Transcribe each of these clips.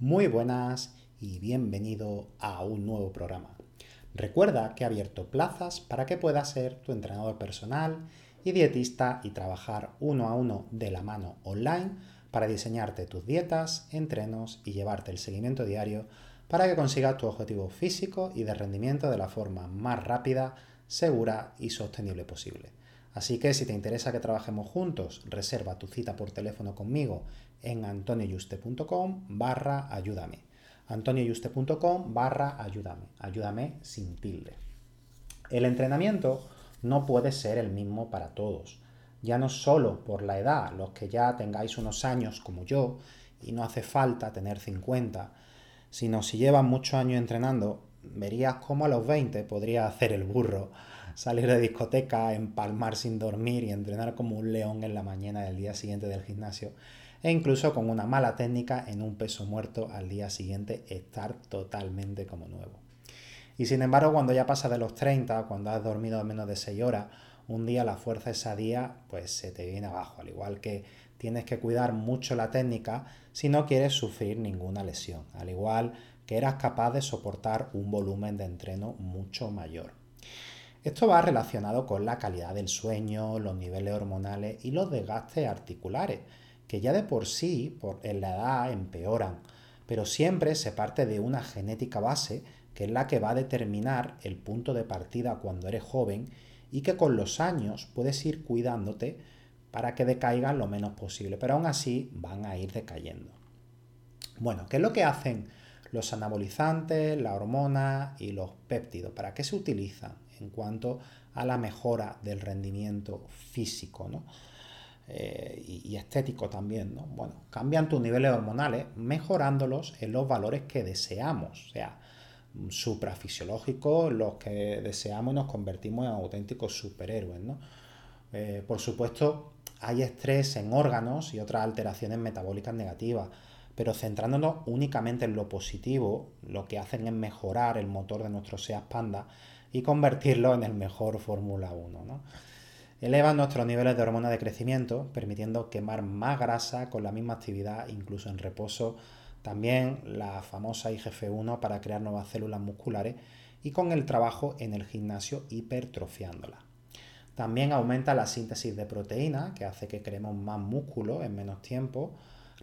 Muy buenas y bienvenido a un nuevo programa. Recuerda que he abierto plazas para que puedas ser tu entrenador personal y dietista y trabajar uno a uno de la mano online para diseñarte tus dietas, entrenos y llevarte el seguimiento diario para que consigas tu objetivo físico y de rendimiento de la forma más rápida, segura y sostenible posible. Así que si te interesa que trabajemos juntos, reserva tu cita por teléfono conmigo en antonioyuste.com barra ayúdame. antonioyuste.com barra ayúdame. Ayúdame sin tilde. El entrenamiento no puede ser el mismo para todos. Ya no solo por la edad, los que ya tengáis unos años como yo, y no hace falta tener 50, sino si llevas muchos años entrenando, verías cómo a los 20 podría hacer el burro, salir de discoteca, empalmar sin dormir y entrenar como un león en la mañana del día siguiente del gimnasio e incluso con una mala técnica en un peso muerto al día siguiente estar totalmente como nuevo. Y sin embargo, cuando ya pasa de los 30, cuando has dormido menos de 6 horas, un día la fuerza esa día pues se te viene abajo, al igual que tienes que cuidar mucho la técnica si no quieres sufrir ninguna lesión, al igual que eras capaz de soportar un volumen de entreno mucho mayor. Esto va relacionado con la calidad del sueño, los niveles hormonales y los desgastes articulares, que ya de por sí, por, en la edad, empeoran, pero siempre se parte de una genética base que es la que va a determinar el punto de partida cuando eres joven y que con los años puedes ir cuidándote para que decaigan lo menos posible, pero aún así van a ir decayendo. Bueno, ¿qué es lo que hacen los anabolizantes, la hormona y los péptidos? ¿Para qué se utilizan en cuanto a la mejora del rendimiento físico? ¿no? Eh, y, estético también, ¿no? Bueno, cambian tus niveles hormonales mejorándolos en los valores que deseamos, o sea, suprafisiológicos, los que deseamos y nos convertimos en auténticos superhéroes, ¿no? Eh, por supuesto, hay estrés en órganos y otras alteraciones metabólicas negativas, pero centrándonos únicamente en lo positivo, lo que hacen es mejorar el motor de nuestro SEAT Panda y convertirlo en el mejor Fórmula 1, ¿no? Elevan nuestros niveles de hormona de crecimiento, permitiendo quemar más grasa con la misma actividad, incluso en reposo. También la famosa IGF-1 para crear nuevas células musculares y con el trabajo en el gimnasio hipertrofiándola. También aumenta la síntesis de proteína, que hace que creemos más músculo en menos tiempo,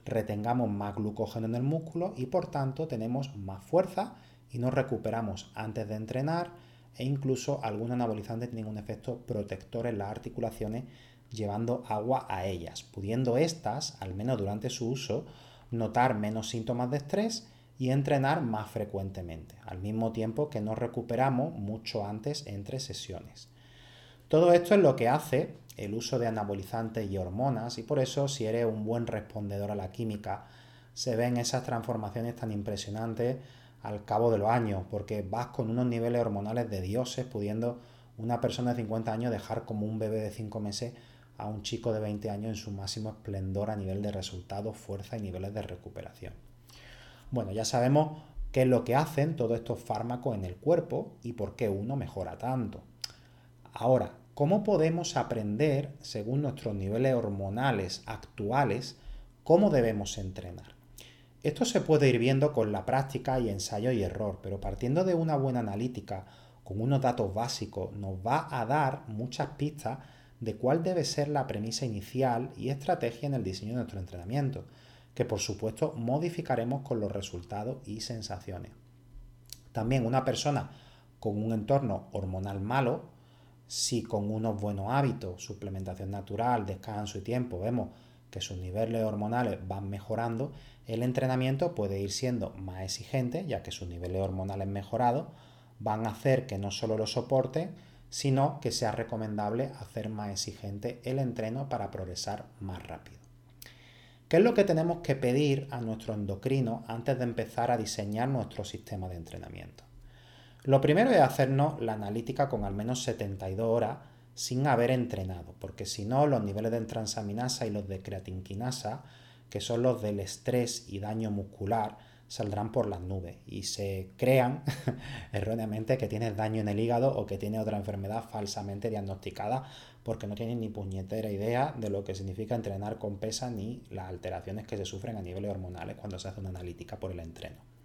retengamos más glucógeno en el músculo y por tanto tenemos más fuerza y nos recuperamos antes de entrenar e incluso algunos anabolizantes tienen un efecto protector en las articulaciones llevando agua a ellas, pudiendo estas, al menos durante su uso, notar menos síntomas de estrés y entrenar más frecuentemente, al mismo tiempo que nos recuperamos mucho antes entre sesiones. Todo esto es lo que hace el uso de anabolizantes y hormonas y por eso si eres un buen respondedor a la química se ven esas transformaciones tan impresionantes al cabo de los años, porque vas con unos niveles hormonales de dioses, pudiendo una persona de 50 años dejar como un bebé de 5 meses a un chico de 20 años en su máximo esplendor a nivel de resultados, fuerza y niveles de recuperación. Bueno, ya sabemos qué es lo que hacen todos estos fármacos en el cuerpo y por qué uno mejora tanto. Ahora, ¿cómo podemos aprender, según nuestros niveles hormonales actuales, cómo debemos entrenar? Esto se puede ir viendo con la práctica y ensayo y error, pero partiendo de una buena analítica, con unos datos básicos, nos va a dar muchas pistas de cuál debe ser la premisa inicial y estrategia en el diseño de nuestro entrenamiento, que por supuesto modificaremos con los resultados y sensaciones. También una persona con un entorno hormonal malo, si con unos buenos hábitos, suplementación natural, descanso y tiempo, vemos que sus niveles hormonales van mejorando, el entrenamiento puede ir siendo más exigente, ya que sus niveles hormonales mejorados van a hacer que no solo lo soporte, sino que sea recomendable hacer más exigente el entreno para progresar más rápido. ¿Qué es lo que tenemos que pedir a nuestro endocrino antes de empezar a diseñar nuestro sistema de entrenamiento? Lo primero es hacernos la analítica con al menos 72 horas sin haber entrenado, porque si no, los niveles de transaminasa y los de creatinquinasa, que son los del estrés y daño muscular, saldrán por las nubes y se crean erróneamente que tienes daño en el hígado o que tienes otra enfermedad falsamente diagnosticada porque no tienes ni puñetera idea de lo que significa entrenar con pesa ni las alteraciones que se sufren a niveles hormonales cuando se hace una analítica por el entreno.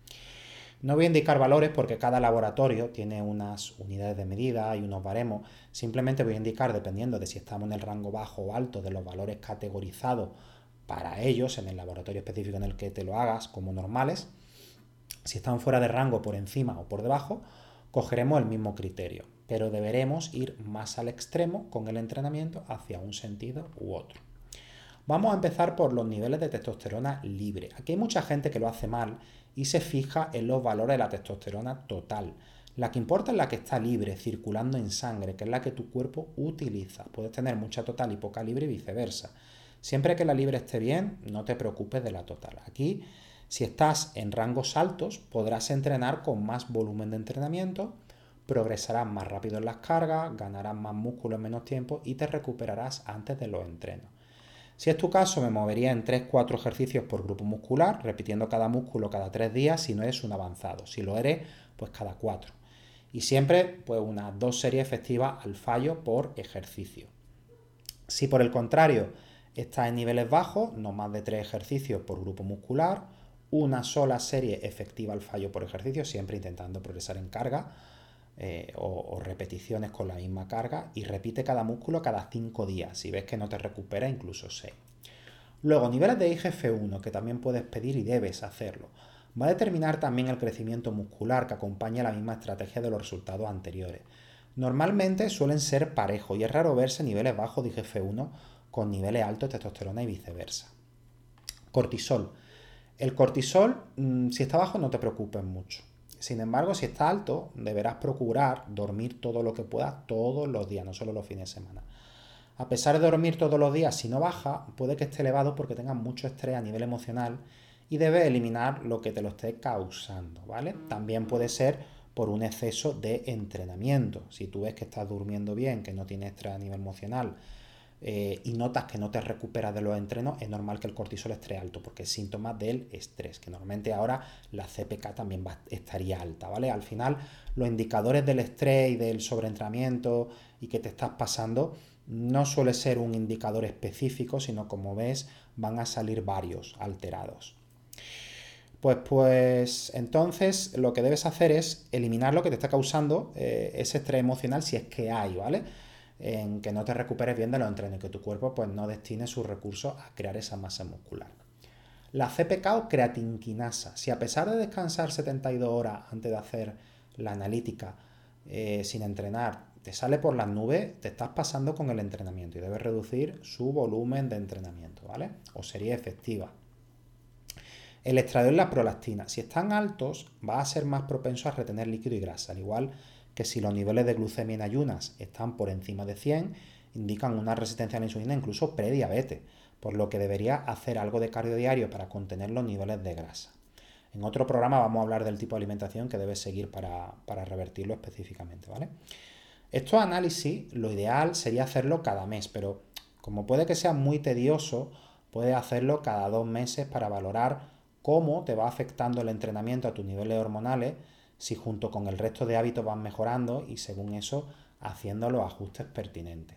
No voy a indicar valores porque cada laboratorio tiene unas unidades de medida y unos baremos. Simplemente voy a indicar, dependiendo de si estamos en el rango bajo o alto de los valores categorizados para ellos en el laboratorio específico en el que te lo hagas como normales, si están fuera de rango por encima o por debajo, cogeremos el mismo criterio, pero deberemos ir más al extremo con el entrenamiento hacia un sentido u otro. Vamos a empezar por los niveles de testosterona libre. Aquí hay mucha gente que lo hace mal y se fija en los valores de la testosterona total. La que importa es la que está libre, circulando en sangre, que es la que tu cuerpo utiliza. Puedes tener mucha total y poca libre y viceversa. Siempre que la libre esté bien, no te preocupes de la total. Aquí, si estás en rangos altos, podrás entrenar con más volumen de entrenamiento, progresarás más rápido en las cargas, ganarás más músculo en menos tiempo y te recuperarás antes de los entrenos. Si es tu caso, me movería en 3-4 ejercicios por grupo muscular, repitiendo cada músculo cada 3 días si no eres un avanzado. Si lo eres, pues cada 4. Y siempre, pues unas dos series efectivas al fallo por ejercicio. Si por el contrario estás en niveles bajos, no más de 3 ejercicios por grupo muscular, una sola serie efectiva al fallo por ejercicio, siempre intentando progresar en carga, eh, o, repeticiones con la misma carga y repite cada músculo cada 5 días. Si ves que no te recupera, incluso 6. Luego, niveles de IGF-1 que también puedes pedir y debes hacerlo. Va a determinar también el crecimiento muscular que acompaña la misma estrategia de los resultados anteriores. Normalmente suelen ser parejos y es raro verse niveles bajos de IGF-1 con niveles altos de testosterona y viceversa. Cortisol. El cortisol, mm, si está bajo, no te preocupes mucho. Sin embargo, si está alto, deberás procurar dormir todo lo que puedas todos los días, no solo los fines de semana. A pesar de dormir todos los días, si no baja, puede que esté elevado porque tengas mucho estrés a nivel emocional y debes eliminar lo que te lo esté causando, ¿vale? También puede ser por un exceso de entrenamiento. Si tú ves que estás durmiendo bien, que no tienes estrés a nivel emocional, eh, y notas que no te recuperas de los entrenos, es normal que el cortisol esté alto, porque es síntoma del estrés, que normalmente ahora la CPK también estaría alta, ¿vale? Al final, los indicadores del estrés y del sobreentrenamiento y que te estás pasando no suele ser un indicador específico, sino como ves, van a salir varios alterados. Pues, pues entonces lo que debes hacer es eliminar lo que te está causando eh, ese estrés emocional si es que hay, ¿vale? En que no te recuperes bien de los entrenos y que tu cuerpo pues, no destine sus recursos a crear esa masa muscular. La CPK o creatinquinasa, si a pesar de descansar 72 horas antes de hacer la analítica eh, sin entrenar, te sale por las nubes, te estás pasando con el entrenamiento y debes reducir su volumen de entrenamiento, ¿vale? O sería efectiva. El estradiol y la prolactina, si están altos, va a ser más propenso a retener líquido y grasa, al igual si los niveles de glucemia en ayunas están por encima de 100, indican una resistencia a la insulina incluso prediabetes, por lo que debería hacer algo de cardio diario para contener los niveles de grasa. En otro programa vamos a hablar del tipo de alimentación que debes seguir para, revertirlo específicamente, ¿vale? Estos análisis, lo ideal sería hacerlo cada mes, pero como puede que sea muy tedioso, puedes hacerlo cada dos meses para valorar cómo te va afectando el entrenamiento a tus niveles hormonales si junto con el resto de hábitos van mejorando y según eso haciendo los ajustes pertinentes.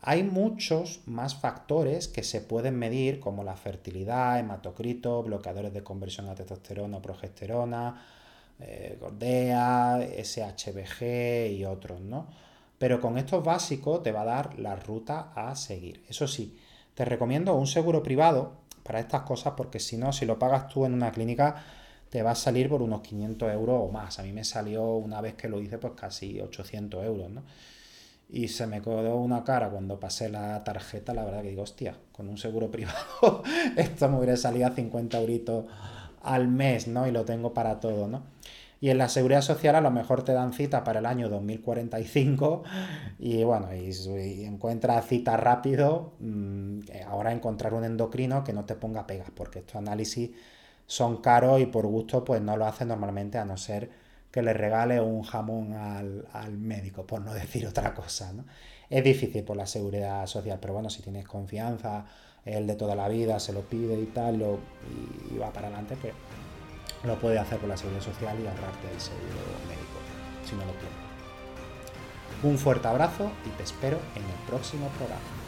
Hay muchos más factores que se pueden medir como la fertilidad, hematocrito, bloqueadores de conversión a testosterona o progesterona, eh, SHBG y otros, ¿no? Pero con estos básicos te va a dar la ruta a seguir. Eso sí, te recomiendo un seguro privado para estas cosas, porque si no, si lo pagas tú en una clínica, te va a salir por unos 500 euros o más. A mí me salió una vez que lo hice, pues casi 800 euros, ¿no? Y se me quedó una cara cuando pasé la tarjeta, la verdad que digo, hostia, con un seguro privado, esto me hubiera salido a 50 euritos al mes, ¿no? Y lo tengo para todo, ¿no? Y en la seguridad social a lo mejor te dan cita para el año 2045 y bueno, y, y encuentras cita rápido, mm, ahora encontrar un endocrino que no te ponga pegas, porque estos análisis son caros y por gusto pues no lo hace normalmente a no ser que le regale un jamón al, médico, por no decir otra cosa. ¿no? Es difícil por la seguridad social, pero bueno, si tienes confianza, el de toda la vida se lo pide y tal, lo, y, va para adelante, pues lo puede hacer por la seguridad social y ahorrarte el seguro médico, si no lo tienes. Un fuerte abrazo y te espero en el próximo programa.